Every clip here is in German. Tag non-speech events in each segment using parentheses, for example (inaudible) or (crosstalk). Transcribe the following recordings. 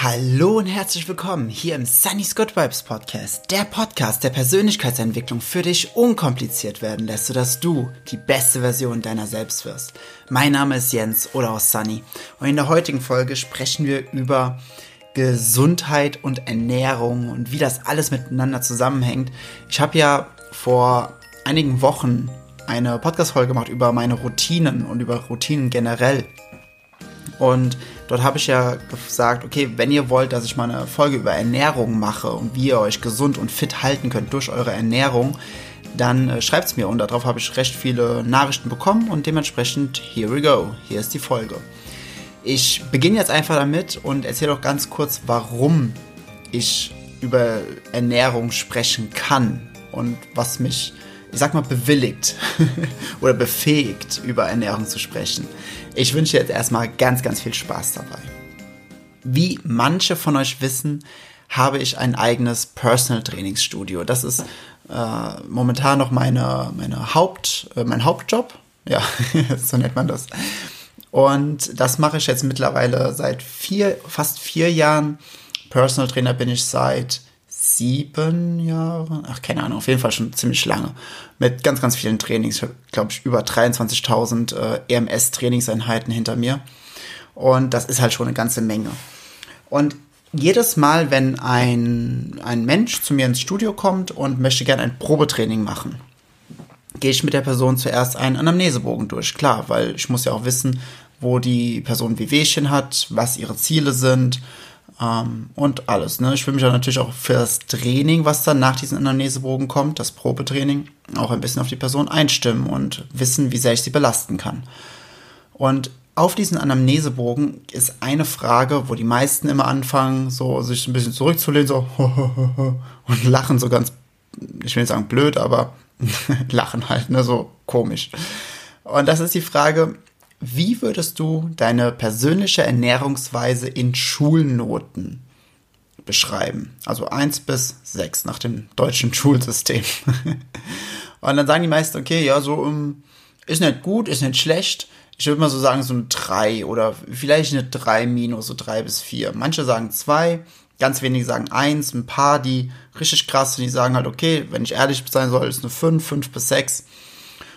Hallo und herzlich willkommen hier im Sunny's Good Vibes Podcast, der Podcast der Persönlichkeitsentwicklung für dich unkompliziert werden lässt, sodass du die beste Version deiner selbst wirst. Mein Name ist Jens oder auch Sunny und in der heutigen Folge sprechen wir über Gesundheit und Ernährung und wie das alles miteinander zusammenhängt. Ich habe ja vor einigen Wochen eine Podcast-Folge gemacht über meine Routinen und über Routinen generell. Und dort habe ich ja gesagt, okay, wenn ihr wollt, dass ich mal eine Folge über Ernährung mache und wie ihr euch gesund und fit halten könnt durch eure Ernährung, dann äh, schreibt es mir und darauf habe ich recht viele Nachrichten bekommen und dementsprechend, here we go, hier ist die Folge. Ich beginne jetzt einfach damit und erzähle auch ganz kurz, warum ich über Ernährung sprechen kann und was mich ich sag mal, bewilligt (laughs) oder befähigt, über Ernährung zu sprechen. Ich wünsche jetzt erstmal ganz, ganz viel Spaß dabei. Wie manche von euch wissen, habe ich ein eigenes Personal Trainingsstudio. Das ist äh, momentan noch meine, meine Haupt, äh, mein Hauptjob. Ja, (laughs) so nennt man das. Und das mache ich jetzt mittlerweile seit vier, fast vier Jahren. Personal Trainer bin ich seit sieben Jahre, ach keine Ahnung, auf jeden Fall schon ziemlich lange. Mit ganz, ganz vielen Trainings. Ich glaube ich, über 23.000 äh, EMS-Trainingseinheiten hinter mir. Und das ist halt schon eine ganze Menge. Und jedes Mal, wenn ein, ein Mensch zu mir ins Studio kommt und möchte gerne ein Probetraining machen, gehe ich mit der Person zuerst einen Anamnesebogen durch. Klar, weil ich muss ja auch wissen, wo die Person Wehwehchen hat, was ihre Ziele sind, ähm, und alles. Ne? Ich will mich dann natürlich auch für das Training, was dann nach diesem Anamnesebogen kommt, das Probetraining, auch ein bisschen auf die Person einstimmen und wissen, wie sehr ich sie belasten kann. Und auf diesen Anamnesebogen ist eine Frage, wo die meisten immer anfangen, so sich ein bisschen zurückzulehnen, so (laughs) und lachen so ganz, ich will nicht sagen blöd, aber (laughs) lachen halt, ne, so komisch. Und das ist die Frage, wie würdest du deine persönliche Ernährungsweise in Schulnoten beschreiben? Also eins bis sechs nach dem deutschen Schulsystem. (laughs) Und dann sagen die meisten, okay, ja, so ähm, ist nicht gut, ist nicht schlecht. Ich würde mal so sagen, so ein drei oder vielleicht eine drei minus, so drei bis vier. Manche sagen zwei, ganz wenige sagen eins, ein paar, die richtig krass sind, die sagen halt, okay, wenn ich ehrlich sein soll, ist eine fünf, fünf bis sechs.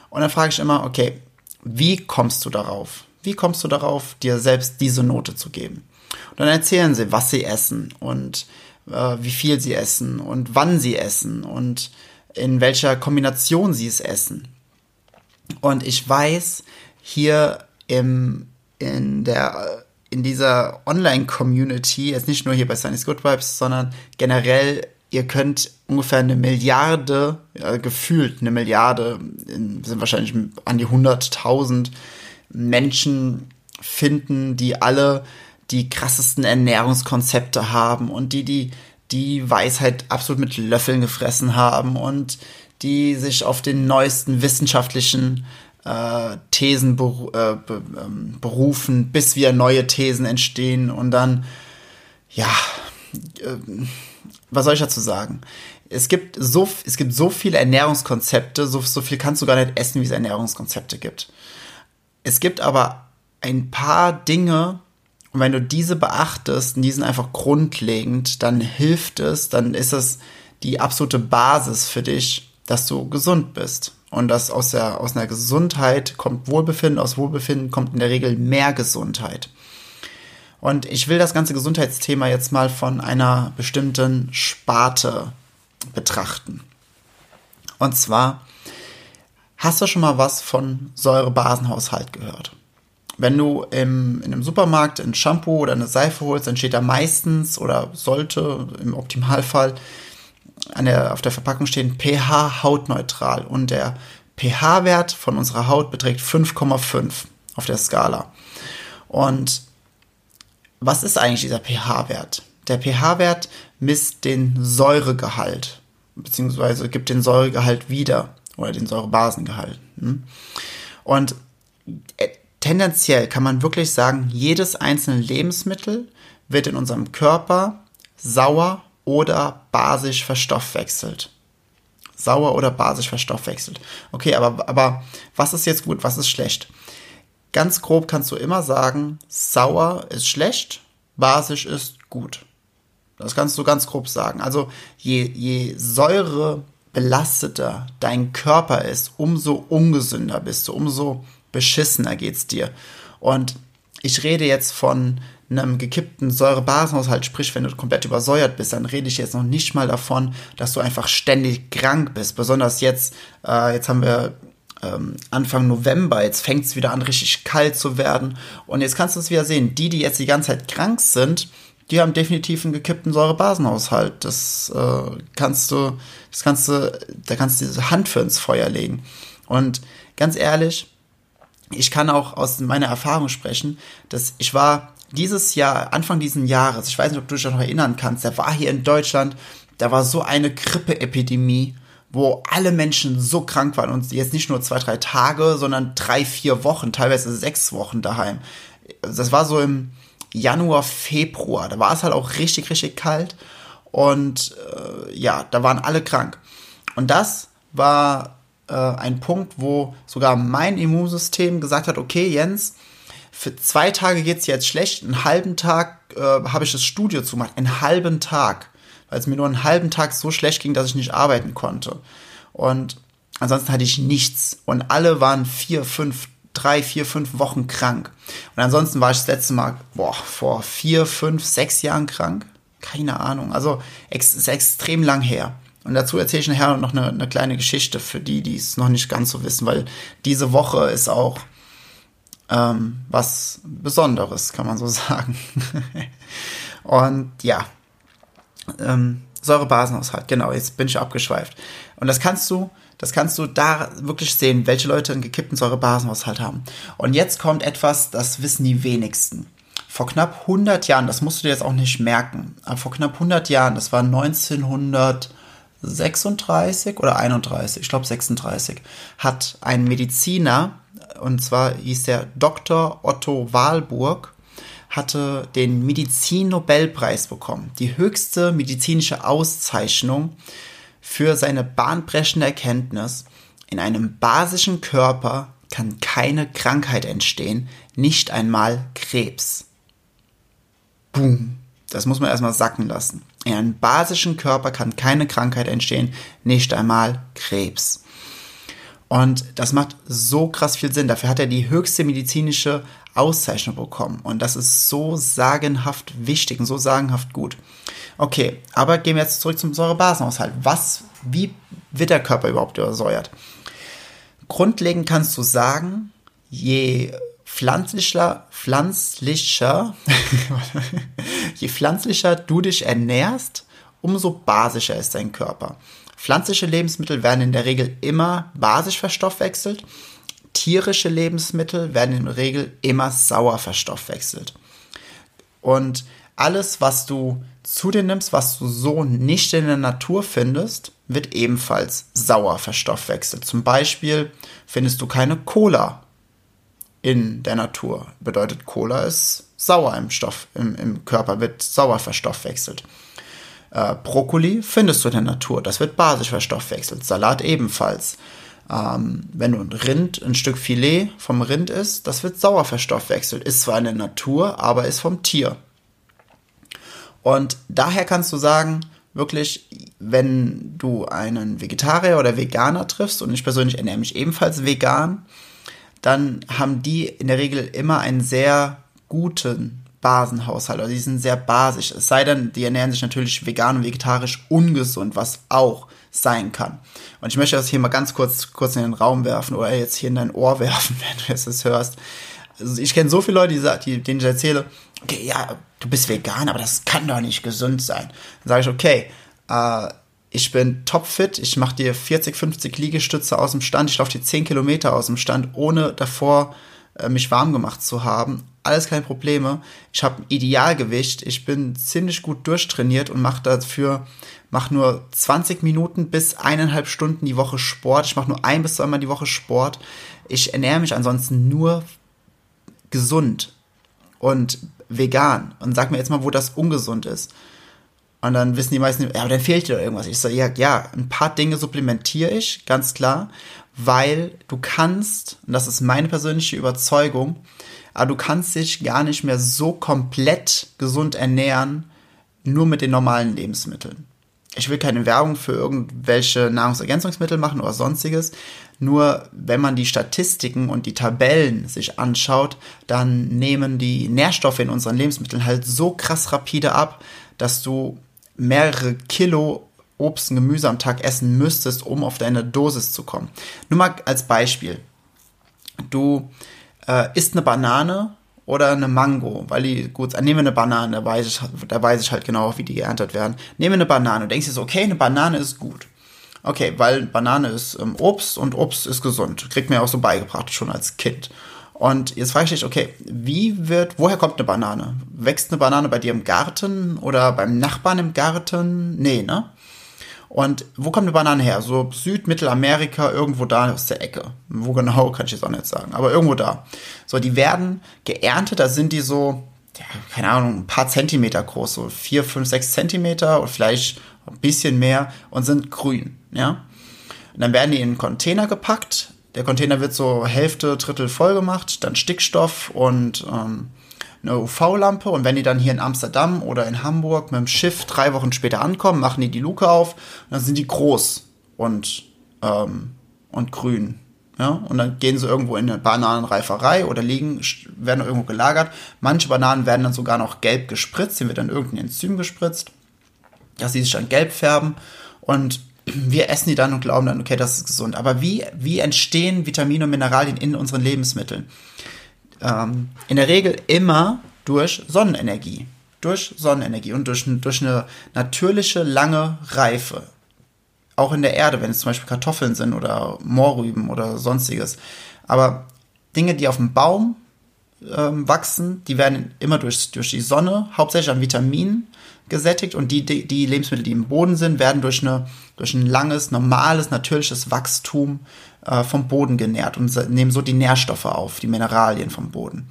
Und dann frage ich immer, okay, wie kommst du darauf? Wie kommst du darauf, dir selbst diese Note zu geben? Und dann erzählen sie, was sie essen und äh, wie viel sie essen und wann sie essen und in welcher Kombination sie es essen. Und ich weiß, hier im, in der, in dieser Online-Community, jetzt nicht nur hier bei Sunny's Good Vibes, sondern generell ihr könnt ungefähr eine Milliarde, ja, gefühlt eine Milliarde, sind wahrscheinlich an die 100.000 Menschen finden, die alle die krassesten Ernährungskonzepte haben und die die die Weisheit absolut mit Löffeln gefressen haben und die sich auf den neuesten wissenschaftlichen äh, Thesen beru äh, be ähm, berufen, bis wieder neue Thesen entstehen und dann ja äh, was soll ich dazu sagen? Es gibt so, es gibt so viele Ernährungskonzepte, so, so viel kannst du gar nicht essen, wie es Ernährungskonzepte gibt. Es gibt aber ein paar Dinge, und wenn du diese beachtest, und die sind einfach grundlegend, dann hilft es, dann ist es die absolute Basis für dich, dass du gesund bist. Und dass aus, der, aus einer Gesundheit kommt Wohlbefinden, aus Wohlbefinden kommt in der Regel mehr Gesundheit. Und ich will das ganze Gesundheitsthema jetzt mal von einer bestimmten Sparte betrachten. Und zwar, hast du schon mal was von Säurebasenhaushalt gehört? Wenn du im, in einem Supermarkt ein Shampoo oder eine Seife holst, dann steht da meistens oder sollte im Optimalfall an der, auf der Verpackung stehen pH hautneutral. Und der pH-Wert von unserer Haut beträgt 5,5 auf der Skala. Und was ist eigentlich dieser pH-Wert? Der pH-Wert misst den Säuregehalt, beziehungsweise gibt den Säuregehalt wieder oder den Säurebasengehalt. Hm? Und äh, tendenziell kann man wirklich sagen, jedes einzelne Lebensmittel wird in unserem Körper sauer oder basisch verstoffwechselt. Sauer oder basisch verstoffwechselt. Okay, aber, aber was ist jetzt gut, was ist schlecht? Ganz grob kannst du immer sagen, sauer ist schlecht, basisch ist gut. Das kannst du ganz grob sagen. Also je, je säurebelasteter dein Körper ist, umso ungesünder bist du, umso beschissener geht's dir. Und ich rede jetzt von einem gekippten Säurebasenhaushalt, sprich, wenn du komplett übersäuert bist, dann rede ich jetzt noch nicht mal davon, dass du einfach ständig krank bist. Besonders jetzt, äh, jetzt haben wir ähm, Anfang November, jetzt fängt es wieder an, richtig kalt zu werden. Und jetzt kannst du es wieder sehen, die, die jetzt die ganze Zeit krank sind, die haben definitiv einen gekippten Säurebasenhaushalt. Das äh, kannst du, das kannst du, da kannst du diese Hand für ins Feuer legen. Und ganz ehrlich, ich kann auch aus meiner Erfahrung sprechen, dass ich war dieses Jahr, Anfang diesen Jahres, ich weiß nicht, ob du dich noch erinnern kannst, da war hier in Deutschland, da war so eine Grippeepidemie, wo alle Menschen so krank waren und jetzt nicht nur zwei, drei Tage, sondern drei, vier Wochen, teilweise sechs Wochen daheim. Das war so im Januar, Februar, da war es halt auch richtig, richtig kalt und äh, ja, da waren alle krank. Und das war äh, ein Punkt, wo sogar mein Immunsystem gesagt hat, okay, Jens, für zwei Tage geht's jetzt schlecht, einen halben Tag äh, habe ich das Studio zugemacht, einen halben Tag, weil es mir nur einen halben Tag so schlecht ging, dass ich nicht arbeiten konnte. Und ansonsten hatte ich nichts und alle waren vier, fünf, drei, vier, fünf Wochen krank. Und ansonsten war ich das letzte Mal, boah, vor vier, fünf, sechs Jahren krank. Keine Ahnung. Also ex ist extrem lang her. Und dazu erzähle ich nachher noch eine, eine kleine Geschichte für die, die es noch nicht ganz so wissen, weil diese Woche ist auch ähm, was Besonderes, kann man so (laughs) sagen. und ja, ähm, Säurebasenhaushalt, genau, jetzt bin ich abgeschweift. Und das kannst du, das kannst du da wirklich sehen, welche Leute einen gekippten Säurebasenhaushalt haben. Und jetzt kommt etwas, das wissen die wenigsten. Vor knapp 100 Jahren, das musst du dir jetzt auch nicht merken, aber vor knapp 100 Jahren, das war 1936 oder 31, ich glaube 36, hat ein Mediziner und zwar hieß der Dr. Otto Walburg, hatte den Medizin-Nobelpreis bekommen. Die höchste medizinische Auszeichnung für seine bahnbrechende Erkenntnis. In einem basischen Körper kann keine Krankheit entstehen, nicht einmal Krebs. Boom. Das muss man erstmal sacken lassen. In einem basischen Körper kann keine Krankheit entstehen, nicht einmal Krebs. Und das macht so krass viel Sinn. Dafür hat er die höchste medizinische Auszeichnung bekommen. Und das ist so sagenhaft wichtig und so sagenhaft gut. Okay, aber gehen wir jetzt zurück zum Säurebasenhaushalt. Was, wie wird der Körper überhaupt übersäuert? Grundlegend kannst du sagen, je pflanzlicher, pflanzlicher, (laughs) je pflanzlicher du dich ernährst, umso basischer ist dein Körper. Pflanzliche Lebensmittel werden in der Regel immer basisch verstoffwechselt. Tierische Lebensmittel werden in der Regel immer sauer verstoffwechselt. Und alles, was du zu dir nimmst, was du so nicht in der Natur findest, wird ebenfalls sauer verstoffwechselt. Zum Beispiel findest du keine Cola in der Natur. Bedeutet, Cola ist sauer im Stoff, im, im Körper, wird sauer verstoffwechselt. Äh, Brokkoli findest du in der Natur, das wird basisch verstoffwechselt. Salat ebenfalls. Ähm, wenn du ein Rind, ein Stück Filet vom Rind isst, das wird sauer verstoffwechselt. Ist zwar in der Natur, aber ist vom Tier. Und daher kannst du sagen, wirklich, wenn du einen Vegetarier oder Veganer triffst, und ich persönlich ernähre mich ebenfalls vegan, dann haben die in der Regel immer einen sehr guten Basenhaushalt. Also die sind sehr basisch. Es sei denn, die ernähren sich natürlich vegan und vegetarisch ungesund, was auch sein kann. Und ich möchte das hier mal ganz kurz, kurz in den Raum werfen oder jetzt hier in dein Ohr (laughs) werfen, wenn du jetzt das hörst. Also ich kenne so viele Leute, die, die, denen ich erzähle, okay, ja, du bist vegan, aber das kann doch nicht gesund sein. Dann sage ich, okay, äh, ich bin topfit, ich mache dir 40, 50 Liegestütze aus dem Stand, ich laufe dir 10 Kilometer aus dem Stand, ohne davor äh, mich warm gemacht zu haben. Alles keine Probleme. Ich habe ein Idealgewicht. Ich bin ziemlich gut durchtrainiert und mache dafür mache nur 20 Minuten bis eineinhalb Stunden die Woche Sport. Ich mache nur ein bis zweimal die Woche Sport. Ich ernähre mich ansonsten nur gesund und vegan. Und sag mir jetzt mal, wo das ungesund ist. Und dann wissen die meisten, ja, aber dann fehlt dir irgendwas. Ich sage, ja, ja, ein paar Dinge supplementiere ich, ganz klar weil du kannst, und das ist meine persönliche Überzeugung, aber du kannst dich gar nicht mehr so komplett gesund ernähren, nur mit den normalen Lebensmitteln. Ich will keine Werbung für irgendwelche Nahrungsergänzungsmittel machen oder sonstiges. Nur wenn man die Statistiken und die Tabellen sich anschaut, dann nehmen die Nährstoffe in unseren Lebensmitteln halt so krass rapide ab, dass du mehrere Kilo Obst und Gemüse am Tag essen müsstest, um auf deine Dosis zu kommen. Nur mal als Beispiel. Du äh, isst eine Banane oder eine Mango, weil die gut, nehmen wir eine Banane, da weiß, ich, da weiß ich halt genau, wie die geerntet werden. Nehmen wir eine Banane und denkst dir so, okay, eine Banane ist gut. Okay, weil Banane ist ähm, Obst und Obst ist gesund. Kriegt mir auch so beigebracht, schon als Kind. Und jetzt frage ich dich, okay, wie wird, woher kommt eine Banane? Wächst eine Banane bei dir im Garten oder beim Nachbarn im Garten? Nee, ne? Und wo kommt eine Banane her? So Süd-, Mittelamerika, irgendwo da aus der Ecke. Wo genau, kann ich jetzt auch nicht sagen, aber irgendwo da. So, die werden geerntet, da sind die so, ja, keine Ahnung, ein paar Zentimeter groß, so vier, fünf, sechs Zentimeter oder vielleicht ein bisschen mehr und sind grün, ja. Und dann werden die in einen Container gepackt. Der Container wird so Hälfte, Drittel voll gemacht, dann Stickstoff und ähm, eine UV-Lampe und wenn die dann hier in Amsterdam oder in Hamburg mit dem Schiff drei Wochen später ankommen, machen die die Luke auf und dann sind die groß und, ähm, und grün. Ja, und dann gehen sie irgendwo in eine Bananenreiferei oder liegen, werden irgendwo gelagert. Manche Bananen werden dann sogar noch gelb gespritzt, hier wird dann irgendein Enzym gespritzt, dass sie sich dann gelb färben und wir essen die dann und glauben dann, okay, das ist gesund. Aber wie, wie entstehen Vitamine und Mineralien in unseren Lebensmitteln? Ähm, in der Regel immer durch Sonnenenergie. Durch Sonnenenergie und durch, durch eine natürliche lange Reife. Auch in der Erde, wenn es zum Beispiel Kartoffeln sind oder Moorrüben oder sonstiges. Aber Dinge, die auf dem Baum ähm, wachsen, die werden immer durch, durch die Sonne, hauptsächlich an Vitaminen gesättigt und die, die, die Lebensmittel, die im Boden sind, werden durch, eine, durch ein langes, normales, natürliches Wachstum äh, vom Boden genährt und nehmen so die Nährstoffe auf, die Mineralien vom Boden.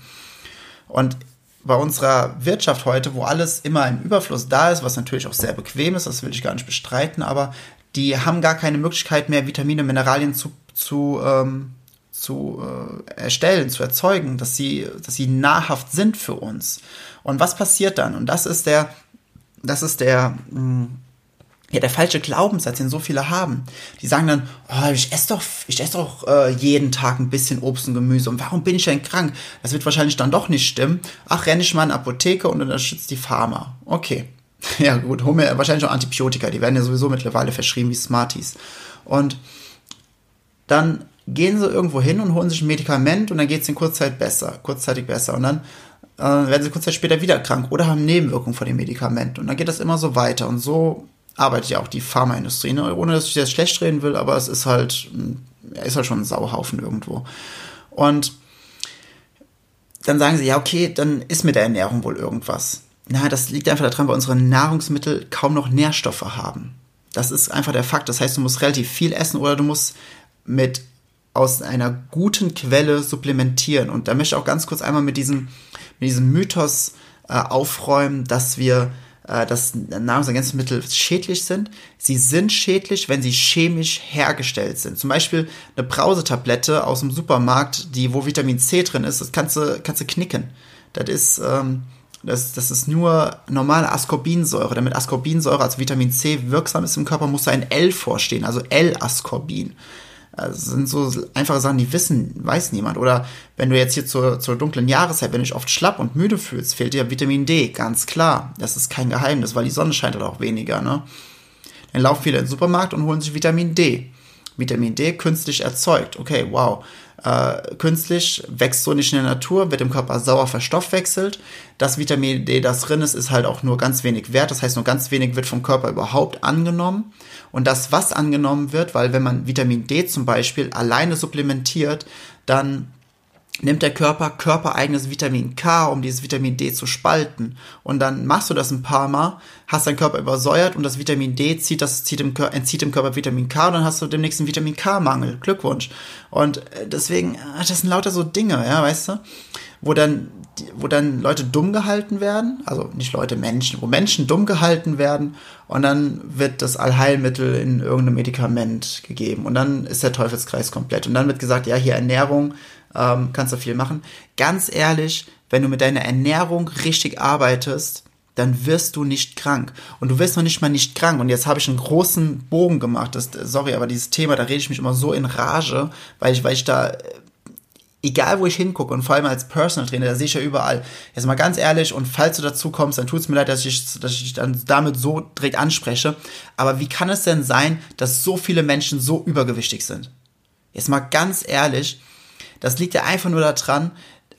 Und bei unserer Wirtschaft heute, wo alles immer im Überfluss da ist, was natürlich auch sehr bequem ist, das will ich gar nicht bestreiten, aber die haben gar keine Möglichkeit mehr, Vitamine, Mineralien zu, zu, ähm, zu äh, erstellen, zu erzeugen, dass sie, dass sie nahrhaft sind für uns. Und was passiert dann? Und das ist der, das ist der, mh, hm, ja, der falsche Glaubenssatz, den so viele haben. Die sagen dann, oh, ich esse doch, ich esse doch äh, jeden Tag ein bisschen Obst und Gemüse. Und warum bin ich denn krank? Das wird wahrscheinlich dann doch nicht stimmen. Ach, renne ich mal in Apotheke und unterstütze die Pharma. Okay. (laughs) Ja, gut, hol mir wahrscheinlich auch Antibiotika. Die werden ja sowieso mittlerweile verschrieben wie Smarties. Und dann gehen sie irgendwo hin und holen sich ein Medikament und dann geht es in Kurzzeit besser, kurzzeitig besser. Und dann äh, werden sie kurz Zeit später wieder krank oder haben Nebenwirkungen von dem Medikament. Und dann geht das immer so weiter. Und so arbeitet ja auch die Pharmaindustrie, ne? ohne dass ich das schlecht reden will, aber es ist halt, er ist halt schon ein Sauhaufen irgendwo. Und dann sagen sie, ja, okay, dann ist mit der Ernährung wohl irgendwas. Na, das liegt einfach daran, weil unsere Nahrungsmittel kaum noch Nährstoffe haben. Das ist einfach der Fakt. Das heißt, du musst relativ viel essen oder du musst mit aus einer guten Quelle supplementieren. Und da möchte ich auch ganz kurz einmal mit diesem, mit diesem Mythos äh, aufräumen, dass wir dass Nahrungsergänzungsmittel schädlich sind. Sie sind schädlich, wenn sie chemisch hergestellt sind. Zum Beispiel eine Brausetablette aus dem Supermarkt, die wo Vitamin C drin ist, das kannst du, kannst du knicken. Das ist, ähm, das, das ist nur normale Ascorbinsäure. Damit Ascorbinsäure als Vitamin C wirksam ist im Körper, muss da ein L vorstehen, also L-Ascorbin. Das sind so einfache Sachen, die wissen, weiß niemand. Oder wenn du jetzt hier zur, zur dunklen Jahreszeit, wenn du dich oft schlapp und müde fühlst, fehlt dir Vitamin D, ganz klar. Das ist kein Geheimnis, weil die Sonne scheint halt auch weniger, ne? Dann laufen viele in den Supermarkt und holen sich Vitamin D. Vitamin D künstlich erzeugt. Okay, wow äh, künstlich, wächst so nicht in der Natur, wird im Körper sauer verstoffwechselt. Das Vitamin D, das drin ist, ist halt auch nur ganz wenig wert. Das heißt, nur ganz wenig wird vom Körper überhaupt angenommen. Und das, was angenommen wird, weil wenn man Vitamin D zum Beispiel alleine supplementiert, dann nimmt der Körper körpereigenes Vitamin K, um dieses Vitamin D zu spalten. Und dann machst du das ein paar Mal, hast dein Körper übersäuert und das Vitamin D zieht das, zieht im, entzieht im Körper Vitamin K und dann hast du demnächst einen Vitamin K-Mangel. Glückwunsch. Und äh, deswegen, äh, das sind lauter so Dinge, ja, weißt du, wo dann, wo dann Leute dumm gehalten werden, also nicht Leute, Menschen, wo Menschen dumm gehalten werden und dann wird das Allheilmittel in irgendeinem Medikament gegeben und dann ist der Teufelskreis komplett und dann wird gesagt, ja, hier Ernährung, ähm, kannst du viel machen. Ganz ehrlich, wenn du mit deiner Ernährung richtig arbeitest, dann wirst du nicht krank. Und du wirst noch nicht mal nicht krank. Und jetzt habe ich einen großen Bogen gemacht. Das, sorry, aber dieses Thema, da rede ich mich immer so in Rage, weil ich, weil ich da, egal wo ich hingucke und vor allem als Personal Trainer, da sehe ich ja überall. Jetzt mal ganz ehrlich, und falls du dazu kommst, dann tut es mir leid, dass ich, dass ich dann damit so direkt anspreche. Aber wie kann es denn sein, dass so viele Menschen so übergewichtig sind? Jetzt mal ganz ehrlich, das liegt ja einfach nur daran,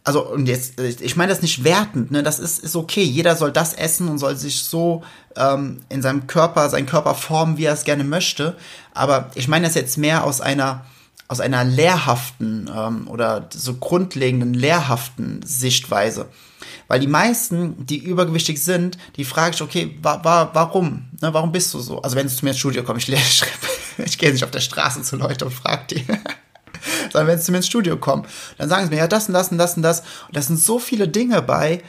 also und jetzt, ich meine das nicht wertend, ne? Das ist, ist okay. Jeder soll das essen und soll sich so ähm, in seinem Körper, seinen Körper formen, wie er es gerne möchte. Aber ich meine das jetzt mehr aus einer aus einer lehrhaften ähm, oder so grundlegenden lehrhaften Sichtweise. Weil die meisten, die übergewichtig sind, die frage ich, okay, wa wa warum? Ne, warum bist du so? Also wenn du zu mir ins Studio kommst, ich, ich, (laughs) ich gehe nicht auf der Straße zu Leuten und frage die. (laughs) sondern wenn sie zu mir ins Studio kommen, dann sagen sie mir, ja, das und das und das und das. Und da sind so viele Dinge bei,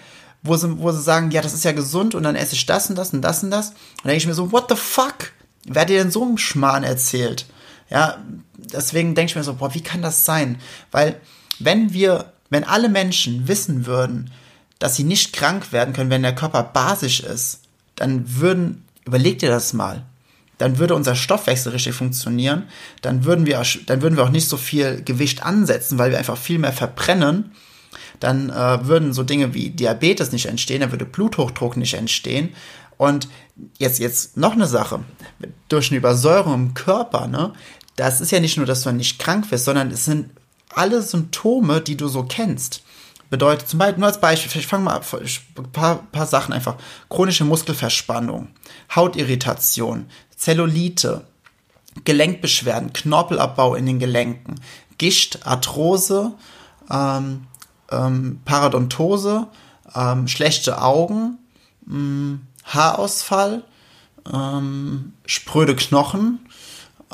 wo sie, wo sie sagen, ja, das ist ja gesund und dann esse ich das und das und das und das. Und dann denke ich mir so, what the fuck? Wer hat dir denn so einen Schmarrn erzählt? Ja, deswegen denke ich mir so, boah, wie kann das sein? Weil, wenn wir, wenn alle Menschen wissen würden, dass sie nicht krank werden können, wenn der Körper basisch ist, dann würden, überleg dir das mal, dann würde unser Stoffwechsel richtig funktionieren, dann würden wir, dann würden wir auch nicht so viel Gewicht ansetzen, weil wir einfach viel mehr verbrennen. Dann äh, würden so Dinge wie Diabetes nicht entstehen, dann würde Bluthochdruck nicht entstehen. Und jetzt, jetzt noch eine Sache. Durch eine Übersäuerung im Körper, ne? Das ist ja nicht nur, dass du nicht krank wirst, sondern es sind alle Symptome, die du so kennst. Bedeutet zum Beispiel, nur als Beispiel, ich fange mal ein paar, paar Sachen einfach. Chronische Muskelverspannung, Hautirritation, Zellulite, Gelenkbeschwerden, Knorpelabbau in den Gelenken, Gischt, Arthrose, ähm, ähm, Paradontose, ähm, schlechte Augen, mh, mm, Haarausfall, ähm, spröde Knochen,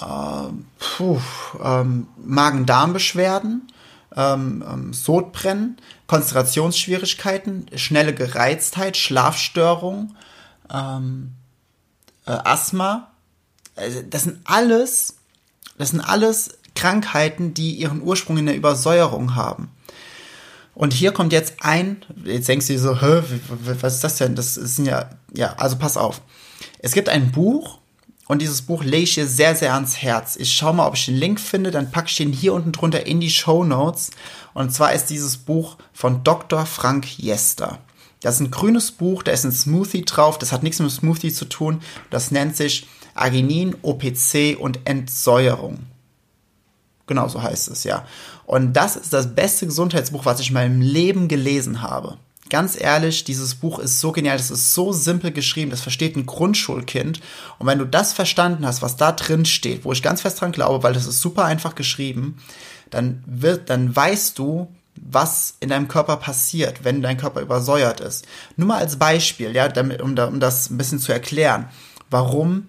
äh, ähm, Magen-Darm-Beschwerden, ähm, ähm, Sodbrennen, Konzentrationsschwierigkeiten, schnelle Gereiztheit, Schlafstörung, ähm, äh, Asthma, also das sind alles, das sind alles Krankheiten, die ihren Ursprung in der Übersäuerung haben. Und hier kommt jetzt ein, jetzt denkst du dir so, Hä, was ist das denn? Das sind ja, ja, also pass auf. Es gibt ein Buch und dieses Buch lege ich dir sehr, sehr ans Herz. Ich schaue mal, ob ich den Link finde, dann packe ich den hier unten drunter in die Show Notes. Und zwar ist dieses Buch von Dr. Frank Jester. Das ist ein grünes Buch, da ist ein Smoothie drauf, das hat nichts mit Smoothie zu tun. Das nennt sich Arginin, OPC und Entsäuerung. Genau so heißt es, ja. Und das ist das beste Gesundheitsbuch, was ich in meinem Leben gelesen habe. Ganz ehrlich, dieses Buch ist so genial, das ist so simpel geschrieben, das versteht ein Grundschulkind. Und wenn du das verstanden hast, was da drin steht, wo ich ganz fest dran glaube, weil das ist super einfach geschrieben, dann wird, dann weißt du, was in deinem Körper passiert, wenn dein Körper übersäuert ist. Nur mal als Beispiel, ja, damit, um, um das ein bisschen zu erklären, warum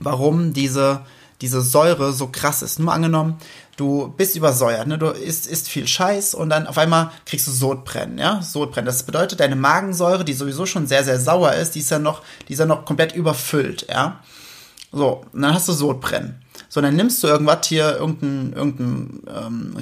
warum diese, diese Säure so krass ist. Nur angenommen, du bist übersäuert, ne? du isst, isst viel Scheiß und dann auf einmal kriegst du Sodbrennen, ja, Sodbrennen. Das bedeutet, deine Magensäure, die sowieso schon sehr, sehr sauer ist, die ist ja noch, die ist ja noch komplett überfüllt, ja. So, und dann hast du Sodbrennen. So, dann nimmst du irgendwas hier, irgendein, irgendein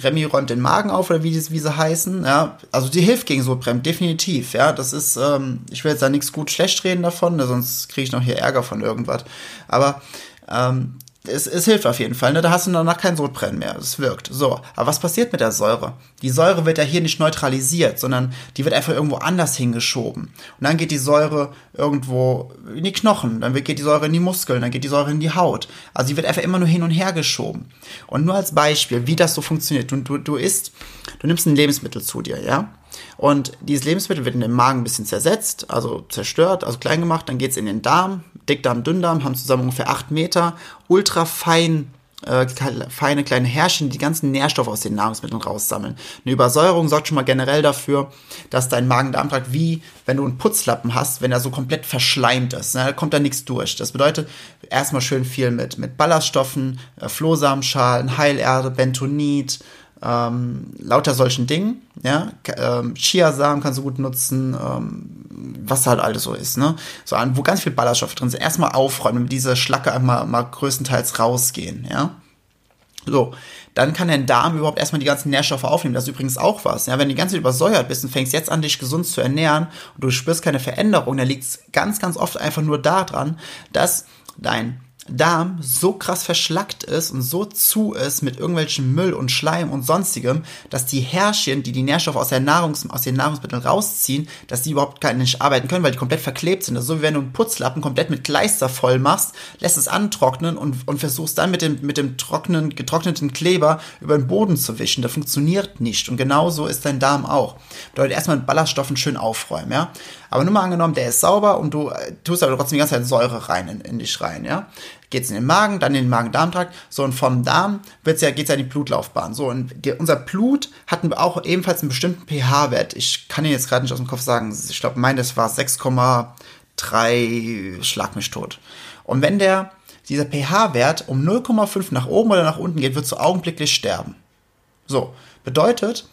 ähm, räumt den Magen auf oder wie, wie sie heißen, ja. Also die hilft gegen Sodbrennen, definitiv, ja. Das ist, ähm, ich will jetzt da nichts gut schlecht reden davon, ne, sonst kriege ich noch hier Ärger von irgendwas. Aber ähm, es, es hilft auf jeden Fall, ne? Da hast du danach kein Sodbrennen mehr. Es wirkt. So. Aber was passiert mit der Säure? Die Säure wird ja hier nicht neutralisiert, sondern die wird einfach irgendwo anders hingeschoben. Und dann geht die Säure irgendwo in die Knochen, dann geht die Säure in die Muskeln, dann geht die Säure in die Haut. Also die wird einfach immer nur hin und her geschoben. Und nur als Beispiel, wie das so funktioniert. Du, du, du isst, du nimmst ein Lebensmittel zu dir, ja? Und dieses Lebensmittel wird in dem Magen ein bisschen zersetzt, also zerstört, also klein gemacht, dann geht's in den Darm, Dickdarm, Dünndarm, haben zusammen ungefähr 8 Meter, ultra fein äh, feine kleine Härchen, die ganzen Nährstoffe aus den Nahrungsmitteln raussammeln. Eine Übersäuerung sorgt schon mal generell dafür, dass dein Magen-Darm-Trakt wie, wenn du einen Putzlappen hast, wenn er so komplett verschleimt ist, ne, da kommt da nichts durch. Das bedeutet, erstmal schön viel mit, mit Ballaststoffen, äh, Flohsamenschalen, Heilerde, Bentonit, ähm, lauter solchen Dingen, ja, ähm, Chiasamen kannst du gut nutzen, ähm, was halt alles so ist, ne, so wo ganz viel Ballaststoffe drin sind, erstmal aufräumen, damit diese Schlacke einmal mal größtenteils rausgehen, ja. So, dann kann dein Darm überhaupt erstmal die ganzen Nährstoffe aufnehmen. Das ist übrigens auch was. Ja, wenn du die ganze Zeit übersäuert bist und fängst jetzt an, dich gesund zu ernähren und du spürst keine Veränderung, dann liegt es ganz, ganz oft einfach nur daran, dass dein Darm so krass verschlackt ist und so zu ist mit irgendwelchen Müll und Schleim und sonstigem, dass die Härchen, die die Nährstoffe aus, der Nahrungs aus den Nahrungsmitteln rausziehen, dass die überhaupt gar nicht arbeiten können, weil die komplett verklebt sind. Das ist so wie wenn du einen Putzlappen komplett mit Kleister voll machst, lässt es antrocknen und, und versuchst dann mit dem, mit dem trockenen, getrockneten Kleber über den Boden zu wischen. Das funktioniert nicht. Und genauso ist dein Darm auch. Bedeutet erstmal mit Ballaststoffen schön aufräumen, ja. Aber nur mal angenommen, der ist sauber und du äh, tust aber trotzdem die ganze Zeit Säure rein in, in dich rein, ja. Geht's in den Magen, dann in den Magen-Darm-Trakt. So, und vom Darm ja, geht's ja in die Blutlaufbahn. So, und die, unser Blut hat auch ebenfalls einen bestimmten pH-Wert. Ich kann ihn jetzt gerade nicht aus dem Kopf sagen. Ich glaube, mein, das war 6,3 Schlag mich tot. Und wenn der, dieser pH-Wert um 0,5 nach oben oder nach unten geht, wird du augenblicklich sterben. So, bedeutet,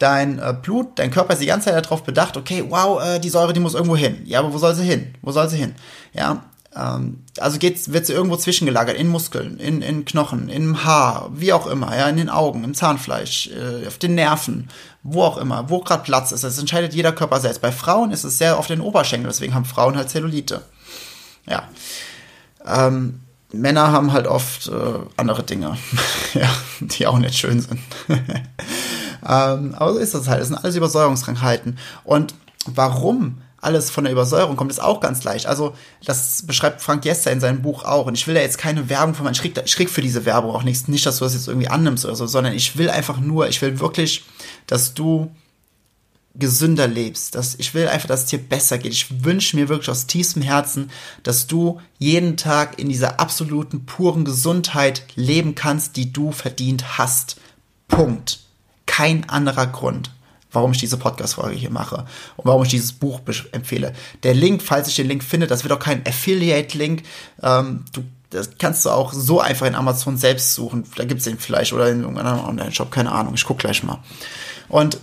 dein äh, Blut, dein Körper ist die ganze Zeit darauf bedacht, okay, wow, äh, die Säure, die muss irgendwo hin. Ja, aber wo soll sie hin? Wo soll sie hin? Ja, also geht's, wird sie irgendwo zwischengelagert, in Muskeln, in, in Knochen, im Haar, wie auch immer, ja, in den Augen, im Zahnfleisch, äh, auf den Nerven, wo auch immer, wo gerade Platz ist. Das entscheidet jeder Körper selbst. Bei Frauen ist es sehr oft den Oberschenkel, deswegen haben Frauen halt Zellulite. Ja. Ähm, Männer haben halt oft äh, andere Dinge, (laughs) ja, die auch nicht schön sind. (laughs) Ähm, aber so ist das halt. Das sind alles Übersäuerungskrankheiten. Und warum alles von der Übersäuerung kommt, ist auch ganz leicht. Also, das beschreibt Frank Jester in seinem Buch auch. Und ich will da jetzt keine Werbung von krieg, ich krieg für diese Werbung auch nichts, nicht, dass du das jetzt irgendwie annimmst oder so, sondern ich will einfach nur, ich will wirklich, dass du gesünder lebst. Dass ich will einfach, dass es dir besser geht. Ich wünsche mir wirklich aus tiefstem Herzen, dass du jeden Tag in dieser absoluten, puren Gesundheit leben kannst, die du verdient hast. Punkt kein anderer Grund, warum ich diese Podcast-Folge hier mache und warum ich dieses Buch empfehle. Der Link, falls ich den Link finde, das wird auch kein Affiliate-Link. Ähm, du das kannst du auch so einfach in Amazon selbst suchen. Da gibt es den vielleicht oder in irgendeinem Online-Shop, keine Ahnung. Ich gucke gleich mal. Und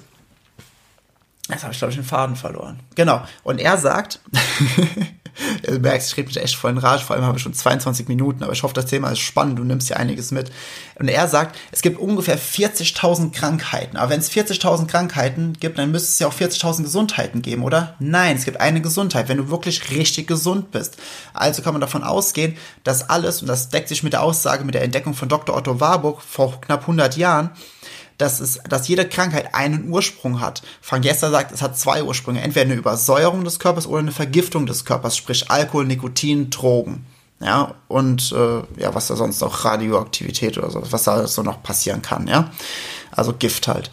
jetzt habe ich, glaube ich, den Faden verloren. Genau. Und er sagt, (laughs) du merkst, ich rede mich echt voll in Rage, vor allem habe ich schon 22 Minuten, aber ich hoffe, das Thema ist spannend, du nimmst hier einiges mit. Und er sagt, es gibt ungefähr 40.000 Krankheiten, aber wenn es 40.000 Krankheiten gibt, dann müsste es ja auch 40.000 Gesundheiten geben, oder? Nein, es gibt eine Gesundheit, wenn du wirklich richtig gesund bist. Also kann man davon ausgehen, dass alles, und das deckt sich mit der Aussage, mit der Entdeckung von Dr. Otto Warburg vor knapp 100 Jahren, dass, es, dass jede Krankheit einen Ursprung hat. Frank Jester sagt, es hat zwei Ursprünge. Entweder eine Übersäuerung des Körpers oder eine Vergiftung des Körpers, sprich Alkohol, Nikotin, Drogen. Ja, und äh, ja, was da sonst noch, Radioaktivität oder so, was da so noch passieren kann, ja. Also Gift halt.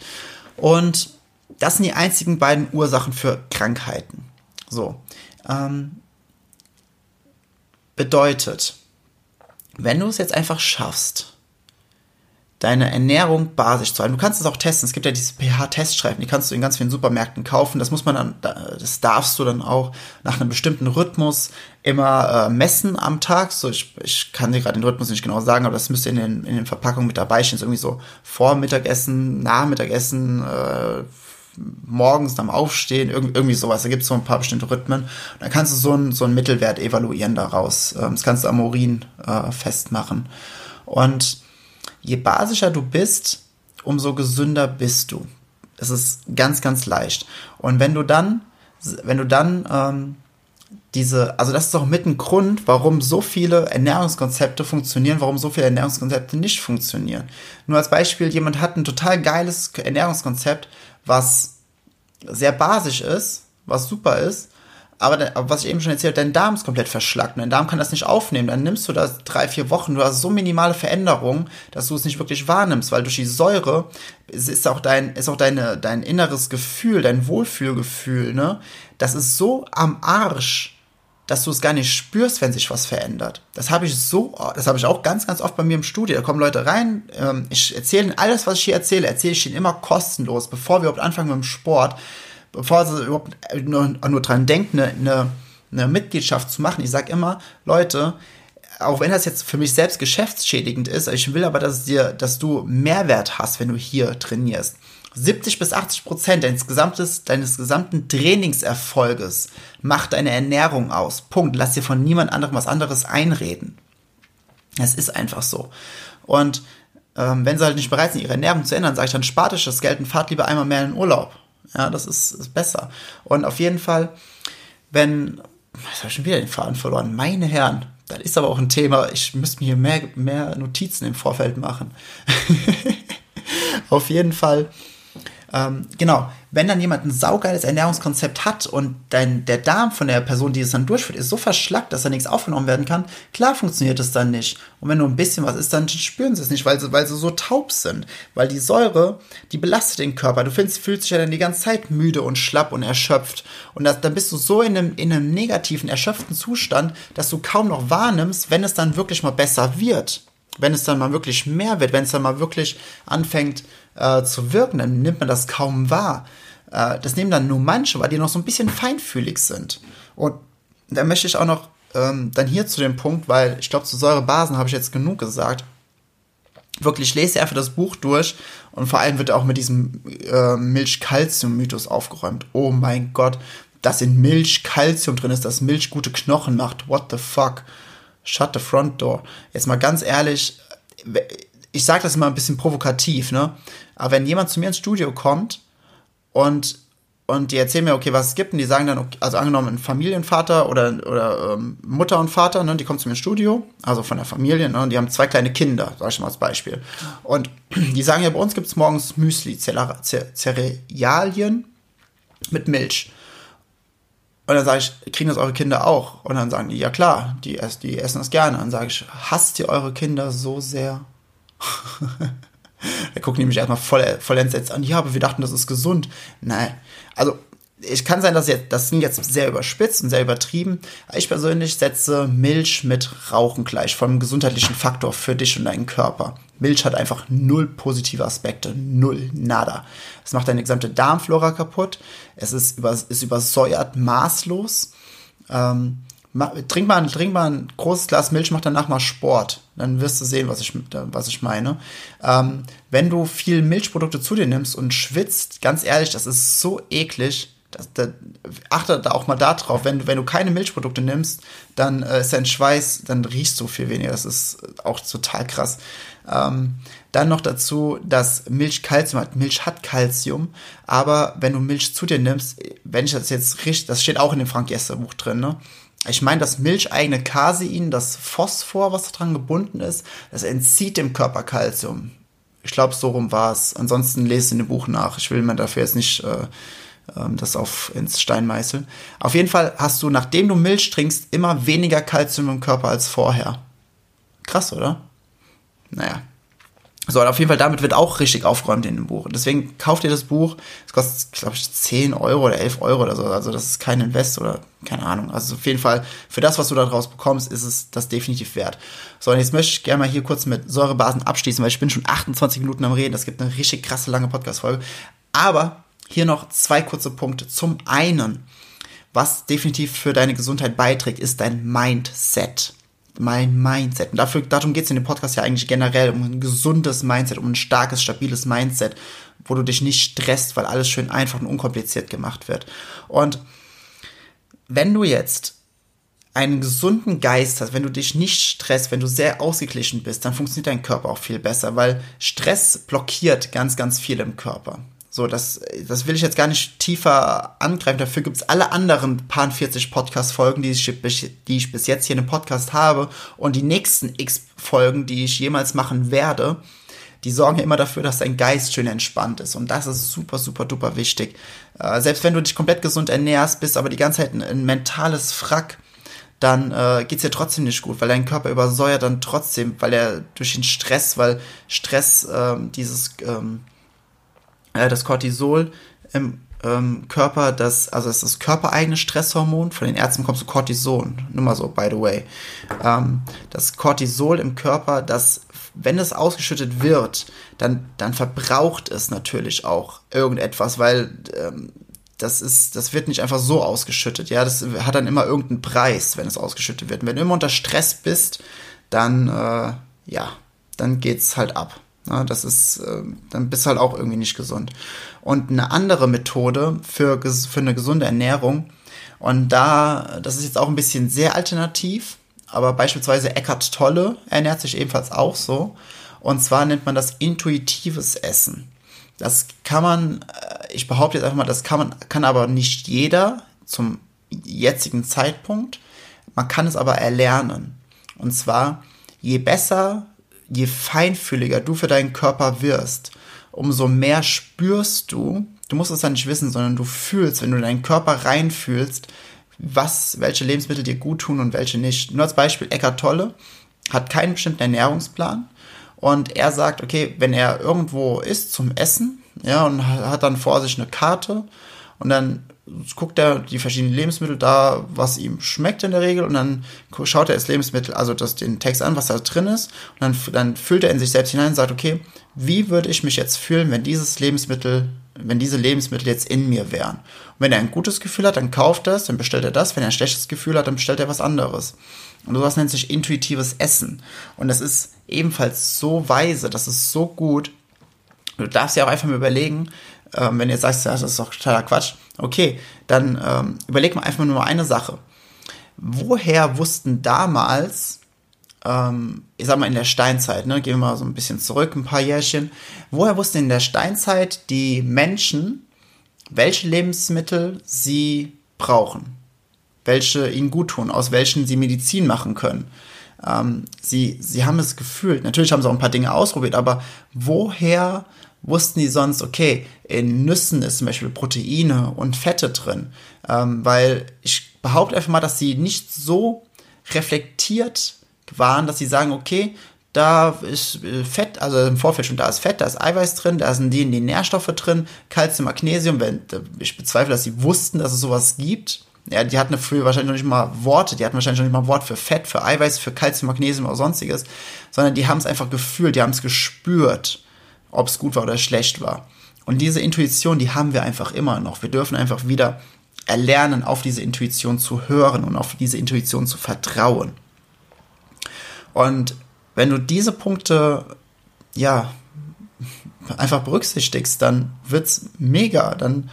Und das sind die einzigen beiden Ursachen für Krankheiten. So. Ähm, bedeutet, wenn du es jetzt einfach schaffst, deine Ernährung basisch zu halten. Du kannst es auch testen. Es gibt ja diese pH-Teststreifen, die kannst du in ganz vielen Supermärkten kaufen. Das muss man dann, das darfst du dann auch nach einem bestimmten Rhythmus immer äh, messen am Tag. So, ich, ich kann dir gerade den Rhythmus nicht genau sagen, aber das müsste in den, in den Verpackungen mit dabei stehen. So irgendwie so vor Mittagessen, Nachmittagessen, äh, morgens am Aufstehen, irgendwie sowas. Da gibt es so ein paar bestimmte Rhythmen. Und dann kannst du so einen so Mittelwert evaluieren daraus. Ähm, das kannst du am Urin äh, festmachen. Und je basischer du bist, umso gesünder bist du. Das ist ganz, ganz leicht. Und wenn du dann, wenn du dann ähm, diese, also das ist auch mit ein Grund, warum so viele Ernährungskonzepte funktionieren, warum so viele Ernährungskonzepte nicht funktionieren. Nur als Beispiel, jemand hat ein total geiles Ernährungskonzept, was sehr basisch ist, was super ist, aber, was ich eben schon erzählt dein Darm ist komplett verschlackt. Dein Darm kann das nicht aufnehmen. Dann nimmst du das drei, vier Wochen. Du hast so minimale Veränderungen, dass du es nicht wirklich wahrnimmst, weil durch die Säure ist auch dein, ist auch deine, dein inneres Gefühl, dein Wohlfühlgefühl, ne? Das ist so am Arsch, dass du es gar nicht spürst, wenn sich was verändert. Das habe ich so, das habe ich auch ganz, ganz oft bei mir im Studio. Da kommen Leute rein, ähm, ich erzähle ihnen alles, was ich hier erzähle, erzähle ich ihnen immer kostenlos, bevor wir überhaupt anfangen mit dem Sport bevor sie überhaupt nur, nur dran denken, eine, eine, eine Mitgliedschaft zu machen. Ich sage immer, Leute, auch wenn das jetzt für mich selbst geschäftsschädigend ist, ich will aber, dass, dir, dass du Mehrwert hast, wenn du hier trainierst. 70 bis 80 Prozent deines, gesamtes, deines gesamten Trainingserfolges macht deine Ernährung aus. Punkt. Lass dir von niemand anderem was anderes einreden. Es ist einfach so. Und ähm, wenn sie halt nicht bereit sind, ihre Ernährung zu ändern, sage ich dann, spart euch das Geld und fahrt lieber einmal mehr in den Urlaub. Ja, das ist, ist besser. Und auf jeden Fall, wenn, jetzt habe ich schon wieder den Faden verloren, meine Herren, das ist aber auch ein Thema, ich müsste mir hier mehr, mehr Notizen im Vorfeld machen. (laughs) auf jeden Fall, ähm, genau, wenn dann jemand ein saugeiles Ernährungskonzept hat und dein, der Darm von der Person, die es dann durchführt, ist so verschlackt, dass da nichts aufgenommen werden kann, klar funktioniert es dann nicht. Und wenn nur ein bisschen was ist, dann spüren sie es nicht, weil sie, weil sie so taub sind. Weil die Säure, die belastet den Körper. Du findest, fühlst dich ja dann die ganze Zeit müde und schlapp und erschöpft. Und das, dann bist du so in einem, in einem negativen, erschöpften Zustand, dass du kaum noch wahrnimmst, wenn es dann wirklich mal besser wird wenn es dann mal wirklich mehr wird, wenn es dann mal wirklich anfängt äh, zu wirken, dann nimmt man das kaum wahr. Äh, das nehmen dann nur manche, weil die noch so ein bisschen feinfühlig sind. Und da möchte ich auch noch ähm, dann hier zu dem Punkt, weil ich glaube, zu Säurebasen habe ich jetzt genug gesagt. Wirklich, lese einfach das Buch durch und vor allem wird auch mit diesem äh, Milch-Calcium-Mythos aufgeräumt. Oh mein Gott, dass in Milch Calcium drin ist, dass Milch gute Knochen macht. What the fuck? Shut the front door. Jetzt mal ganz ehrlich, ich sage das immer ein bisschen provokativ, ne? Aber wenn jemand zu mir ins Studio kommt und und die erzählen mir, okay, was es gibt, und die sagen dann, okay, also angenommen ein Familienvater oder, oder ähm, Mutter und Vater, ne, die kommen zu mir ins Studio, also von der Familie, ne, und die haben zwei kleine Kinder, sag ich mal als Beispiel. Und die sagen ja, bei uns gibt es morgens Müsli, Cerealien mit Milch. Und dann sage ich, kriegen das eure Kinder auch? Und dann sagen die, ja klar, die, die essen das gerne. Und dann sage ich, hasst ihr eure Kinder so sehr? (laughs) da gucken mich erstmal voll, voll entsetzt an. Ja, aber wir dachten, das ist gesund. Nein. Also, ich kann sein, dass jetzt, das sind jetzt sehr überspitzt und sehr übertrieben. Ich persönlich setze Milch mit Rauchen gleich vom gesundheitlichen Faktor für dich und deinen Körper. Milch hat einfach null positive Aspekte, null, nada. Es macht deine gesamte Darmflora kaputt. Es ist, über, ist übersäuert maßlos. Ähm, trink, mal, trink mal ein großes Glas Milch, mach danach mal Sport. Dann wirst du sehen, was ich, was ich meine. Ähm, wenn du viel Milchprodukte zu dir nimmst und schwitzt, ganz ehrlich, das ist so eklig. Das, das, achte da auch mal da drauf. Wenn, wenn du keine Milchprodukte nimmst, dann äh, ist dein Schweiß, dann riechst du viel weniger. Das ist auch total krass. Ähm, dann noch dazu, dass Milch Kalzium hat. Milch hat Kalzium, aber wenn du Milch zu dir nimmst, wenn ich das jetzt richtig, das steht auch in dem Frank Jester Buch drin, ne? Ich meine, das milcheigene Casein, das Phosphor, was da dran gebunden ist, das entzieht dem Körper Kalzium. Ich glaube, so rum war es. Ansonsten lese in dem Buch nach. Ich will mir dafür jetzt nicht äh, ähm, das auf ins Stein meißeln. Auf jeden Fall hast du, nachdem du Milch trinkst, immer weniger Kalzium im Körper als vorher. Krass, oder? Naja. So, auf jeden Fall damit wird auch richtig aufgeräumt in dem Buch. Und deswegen kauft ihr das Buch. Es kostet, glaube ich, 10 Euro oder 11 Euro oder so. Also das ist kein Invest oder keine Ahnung. Also auf jeden Fall für das, was du daraus bekommst, ist es das definitiv wert. So, und jetzt möchte ich gerne mal hier kurz mit Säurebasen abschließen, weil ich bin schon 28 Minuten am Reden. Das gibt eine richtig krasse lange Podcast-Folge. Aber hier noch zwei kurze Punkte. Zum einen, was definitiv für deine Gesundheit beiträgt, ist dein Mindset mein Mindset. Und dafür, darum geht es in dem Podcast ja eigentlich generell, um ein gesundes Mindset, um ein starkes, stabiles Mindset, wo du dich nicht stresst, weil alles schön einfach und unkompliziert gemacht wird. Und wenn du jetzt einen gesunden Geist hast, wenn du dich nicht stresst, wenn du sehr ausgeglichen bist, dann funktioniert dein Körper auch viel besser, weil Stress blockiert ganz, ganz viel im Körper. So, das, das will ich jetzt gar nicht tiefer angreifen. Dafür gibt's alle anderen paar 40 Podcast-Folgen, die ich, die ich bis jetzt hier dem Podcast habe. Und die nächsten X Folgen, die ich jemals machen werde, die sorgen ja immer dafür, dass dein Geist schön entspannt ist. Und das ist super, super, duper wichtig. Äh, selbst wenn du dich komplett gesund ernährst, bist aber die ganze Zeit ein, ein mentales Frack, dann äh, geht's dir trotzdem nicht gut, weil dein Körper übersäuert dann trotzdem, weil er durch den Stress, weil Stress äh, dieses ähm, äh, das Cortisol im ähm, Körper, das, also das ist das körpereigene Stresshormon, von den Ärzten bekommst du Cortison, nur mal so, by the way. Ähm, das Cortisol im Körper, das, wenn es ausgeschüttet wird, dann, dann verbraucht es natürlich auch irgendetwas, weil ähm, das ist, das wird nicht einfach so ausgeschüttet, ja, das hat dann immer irgendeinen Preis, wenn es ausgeschüttet wird. Und wenn du immer unter Stress bist, dann, äh, ja, dann geht's halt ab. Das ist, äh, dann bist du halt auch irgendwie nicht gesund. Und eine andere Methode für, für eine gesunde Ernährung, und da, das ist jetzt auch ein bisschen sehr alternativ, aber beispielsweise Eckhart Tolle ernährt sich ebenfalls auch so. Und zwar nennt man das intuitives Essen. Das kann man, äh, ich behaupte jetzt einfach mal, das kann man, kann aber nicht jeder zum jetzigen Zeitpunkt. Man kann es aber erlernen. Und zwar, je besser, je feinfühliger du für deinen Körper wirst, umso mehr spürst du, du musst es ja nicht wissen, sondern du fühlst, wenn du in deinen Körper reinfühlst, was, welche Lebensmittel dir gut tun und welche nicht. Nur als Beispiel, Eckart Tolle hat keinen bestimmten Ernährungsplan und er sagt, okay, wenn er irgendwo ist zum Essen, ja, und hat dann vor sich eine Karte und dann guckt er die verschiedenen Lebensmittel da, was ihm schmeckt in der Regel und dann schaut er das Lebensmittel, also das, den Text an, was da drin ist und dann, dann füllt er in sich selbst hinein und sagt, okay, wie würde ich mich jetzt fühlen, wenn dieses Lebensmittel, wenn diese Lebensmittel jetzt in mir wären? Und wenn er ein gutes Gefühl hat, dann kauft er es, dann bestellt er das, wenn er ein schlechtes Gefühl hat, dann bestellt er was anderes. Und sowas nennt sich intuitives Essen. Und das ist ebenfalls so weise, das ist so gut. Du darfst ja auch einfach mal überlegen, ähm, wenn jetzt sagst, ja, das ist doch totaler Quatsch, okay, dann ähm, überleg mal einfach nur eine Sache. Woher wussten damals, ähm, ich sag mal in der Steinzeit, ne, gehen wir mal so ein bisschen zurück, ein paar Jährchen, woher wussten in der Steinzeit die Menschen, welche Lebensmittel sie brauchen? welche ihnen gut tun, aus welchen sie Medizin machen können. Ähm, sie, sie haben es gefühlt. Natürlich haben sie auch ein paar Dinge ausprobiert, aber woher wussten die sonst, okay, in Nüssen ist zum Beispiel Proteine und Fette drin? Ähm, weil ich behaupte einfach mal, dass sie nicht so reflektiert waren, dass sie sagen, okay, da ist äh, Fett, also im Vorfeld schon, da ist Fett, da ist Eiweiß drin, da sind die, die Nährstoffe drin, Calcium, Magnesium, wenn, ich bezweifle, dass sie wussten, dass es sowas gibt, ja, die hatten früher wahrscheinlich noch nicht mal Worte, die hatten wahrscheinlich noch nicht mal ein Wort für Fett, für Eiweiß, für Kalzium, Magnesium oder sonstiges, sondern die haben es einfach gefühlt, die haben es gespürt, ob es gut war oder schlecht war. Und diese Intuition, die haben wir einfach immer noch. Wir dürfen einfach wieder erlernen, auf diese Intuition zu hören und auf diese Intuition zu vertrauen. Und wenn du diese Punkte, ja, einfach berücksichtigst, dann wird's mega, dann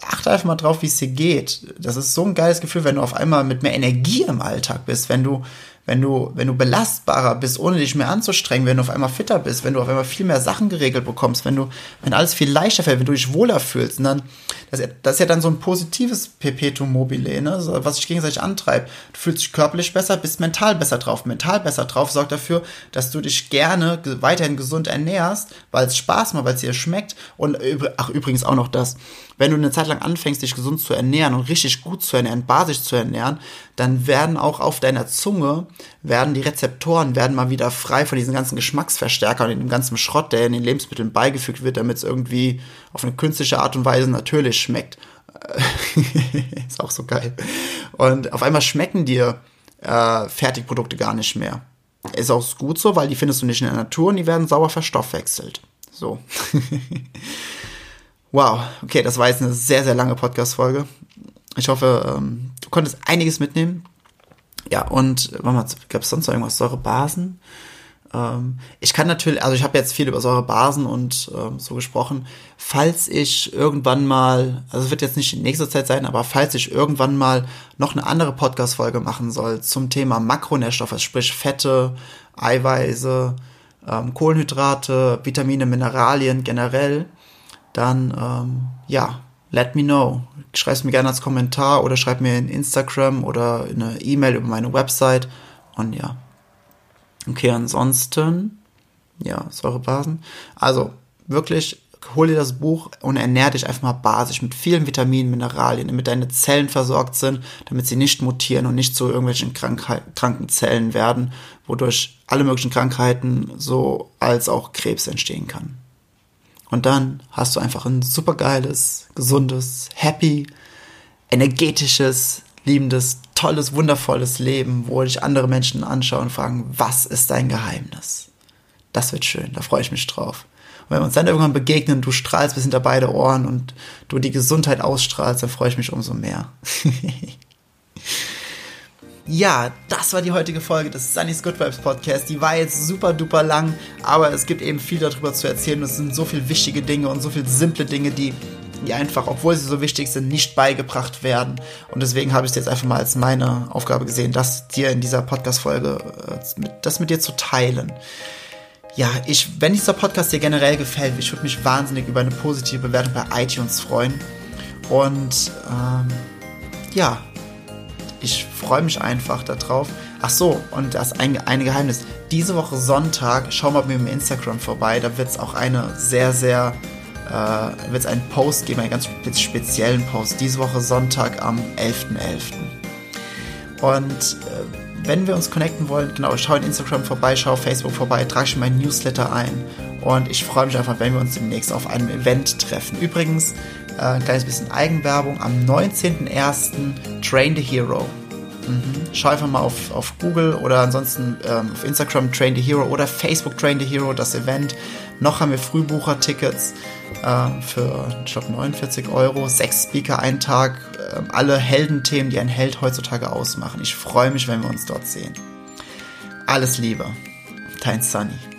achte einfach mal drauf, wie es dir geht. Das ist so ein geiles Gefühl, wenn du auf einmal mit mehr Energie im Alltag bist, wenn du wenn du, wenn du belastbarer bist, ohne dich mehr anzustrengen, wenn du auf einmal fitter bist, wenn du auf einmal viel mehr Sachen geregelt bekommst, wenn du, wenn alles viel leichter fällt, wenn du dich wohler fühlst, und dann, das, das ist ja dann so ein positives Perpetuum mobile, ne, so, was sich gegenseitig antreibt. Du fühlst dich körperlich besser, bist mental besser drauf. Mental besser drauf sorgt dafür, dass du dich gerne weiterhin gesund ernährst, weil es Spaß macht, weil es dir schmeckt. Und, ach, übrigens auch noch das wenn du eine Zeit lang anfängst, dich gesund zu ernähren und richtig gut zu ernähren, basisch zu ernähren, dann werden auch auf deiner Zunge, werden die Rezeptoren, werden mal wieder frei von diesen ganzen Geschmacksverstärkern und dem ganzen Schrott, der in den Lebensmitteln beigefügt wird, damit es irgendwie auf eine künstliche Art und Weise natürlich schmeckt. (laughs) ist auch so geil. Und auf einmal schmecken dir äh, Fertigprodukte gar nicht mehr. Ist auch gut so, weil die findest du nicht in der Natur und die werden sauer verstoffwechselt. So. (laughs) Wow, okay, das war jetzt eine sehr, sehr lange Podcast-Folge. Ich hoffe, ähm, konntest einiges mitnehmen. Ja, und mal, gab es sonst noch irgendwas? Säurebasen? Ähm, ich kann natürlich, also ich habe jetzt viel über Säurebasen und ähm, so gesprochen. Falls ich irgendwann mal, also es wird jetzt nicht in nächster Zeit sein, aber falls ich irgendwann mal noch eine andere Podcast-Folge machen soll zum Thema Makronährstoffe, sprich Fette, Eiweiße, ähm, Kohlenhydrate, Vitamine, Mineralien generell, dann ähm, ja, let me know. Schreib es mir gerne als Kommentar oder schreib mir in Instagram oder eine E-Mail über meine Website. Und ja. Okay, ansonsten, ja, Säurebasen. Also, wirklich, hol dir das Buch und ernähr dich einfach mal basisch mit vielen Vitaminen, Mineralien, damit deine Zellen versorgt sind, damit sie nicht mutieren und nicht zu irgendwelchen Krankheit, kranken Zellen werden, wodurch alle möglichen Krankheiten so als auch Krebs entstehen kann. Und dann hast du einfach ein supergeiles, gesundes, happy, energetisches, liebendes, tolles, wundervolles Leben, wo dich andere Menschen anschauen und fragen, was ist dein Geheimnis? Das wird schön, da freue ich mich drauf. Und wenn wir uns dann irgendwann begegnen, du strahlst bis hinter beide Ohren und du die Gesundheit ausstrahlst, dann freue ich mich umso mehr. (laughs) Ja, das war die heutige Folge des Sunny's Good Vibes Podcast. Die war jetzt super duper lang, aber es gibt eben viel darüber zu erzählen. Es sind so viele wichtige Dinge und so viele simple Dinge, die, die einfach, obwohl sie so wichtig sind, nicht beigebracht werden. Und deswegen habe ich es jetzt einfach mal als meine Aufgabe gesehen, das dir in dieser Podcast-Folge, äh, das mit dir zu teilen. ja, ich, wenn dieser Podcast dir generell gefällt, ich würde mich wahnsinnig über eine positive Bewertung bei iTunes freuen. Und ähm, ja, ich freue mich einfach darauf. Ach so, und das ein, ein Geheimnis. Diese Woche Sonntag, schau mal bei mir im Instagram vorbei. Da wird es auch eine sehr, sehr, äh, wird es einen Post geben, einen ganz speziellen Post. Diese Woche Sonntag am 11.11. .11. Und äh, wenn wir uns connecten wollen, genau, schau in Instagram vorbei, schau Facebook vorbei, trage schon meinen Newsletter ein. Und ich freue mich einfach, wenn wir uns demnächst auf einem Event treffen. Übrigens, äh, ein kleines bisschen Eigenwerbung, am 19.01. Train the Hero. Mhm. Schau einfach mal auf, auf Google oder ansonsten ähm, auf Instagram Train the Hero oder Facebook Train the Hero, das Event. Noch haben wir Frühbucher-Tickets äh, für, ich glaube, 49 Euro, sechs Speaker, ein Tag, äh, alle Heldenthemen, die ein Held heutzutage ausmachen. Ich freue mich, wenn wir uns dort sehen. Alles Liebe, dein Sunny.